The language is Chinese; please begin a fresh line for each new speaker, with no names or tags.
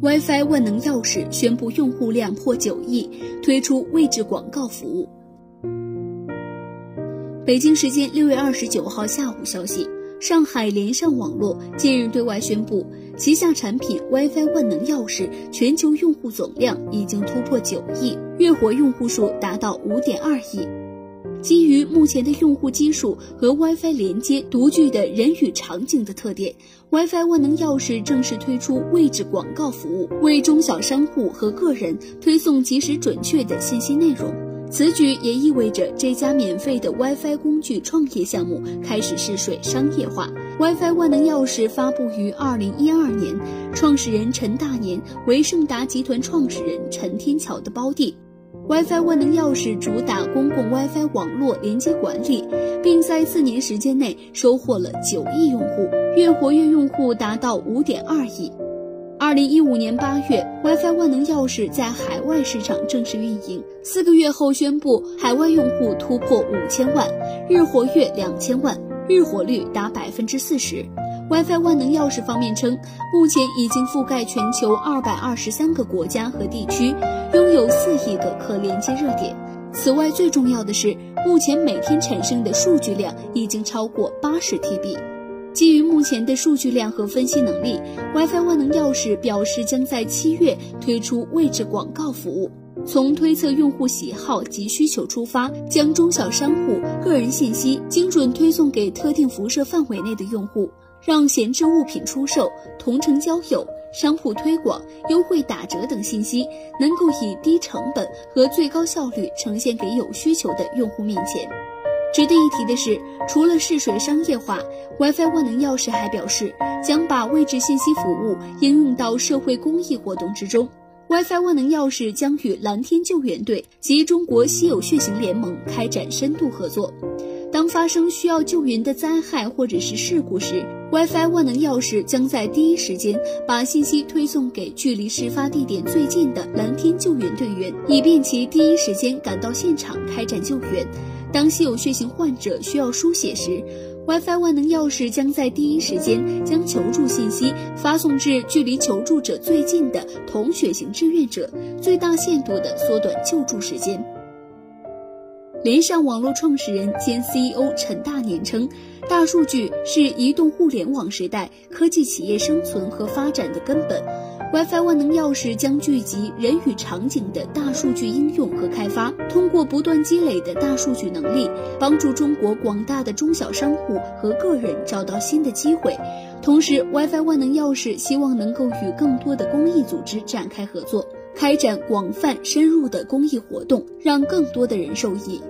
WiFi 万能钥匙宣布用户量破九亿，推出位置广告服务。北京时间六月二十九号下午消息，上海联上网络近日对外宣布，旗下产品 WiFi 万能钥匙全球用户总量已经突破九亿，月活用户数达到五点二亿。基于目前的用户基数和 WiFi 连接独具的人与场景的特点，WiFi 万能钥匙正式推出位置广告服务，为中小商户和个人推送及时准确的信息内容。此举也意味着这家免费的 WiFi 工具创业项目开始试水商业化。WiFi 万能钥匙发布于2012年，创始人陈大年为盛达集团创始人陈天桥的胞弟。WiFi 万能钥匙主打公共 WiFi 网络连接管理，并在四年时间内收获了九亿用户，月活跃用户达到五点二亿。二零一五年八月，WiFi 万能钥匙在海外市场正式运营，四个月后宣布海外用户突破五千万，日活跃两千万，日活率达百分之四十。WiFi 万能钥匙方面称，目前已经覆盖全球二百二十三个国家和地区，拥有四亿个可连接热点。此外，最重要的是，目前每天产生的数据量已经超过八十 TB。基于目前的数据量和分析能力，WiFi 万能钥匙表示将在七月推出位置广告服务，从推测用户喜好及需求出发，将中小商户个人信息精准推送给特定辐射范围内的用户。让闲置物品出售、同城交友、商铺推广、优惠打折等信息能够以低成本和最高效率呈现给有需求的用户面前。值得一提的是，除了试水商业化，WiFi 万能钥匙还表示将把位置信息服务应用到社会公益活动之中。WiFi 万能钥匙将与蓝天救援队及中国稀有血型联盟开展深度合作。当发生需要救援的灾害或者是事故时，WiFi 万能钥匙将在第一时间把信息推送给距离事发地点最近的蓝天救援队员，以便其第一时间赶到现场开展救援。当稀有血型患者需要输血时，WiFi 万能钥匙将在第一时间将求助信息发送至距离求助者最近的同血型志愿者，最大限度地缩短救助时间。联上网络创始人兼 CEO 陈大年称，大数据是移动互联网时代科技企业生存和发展的根本。WiFi 万能钥匙将聚集人与场景的大数据应用和开发，通过不断积累的大数据能力，帮助中国广大的中小商户和个人找到新的机会。同时，WiFi 万能钥匙希望能够与更多的公益组织展开合作。开展广泛深入的公益活动，让更多的人受益。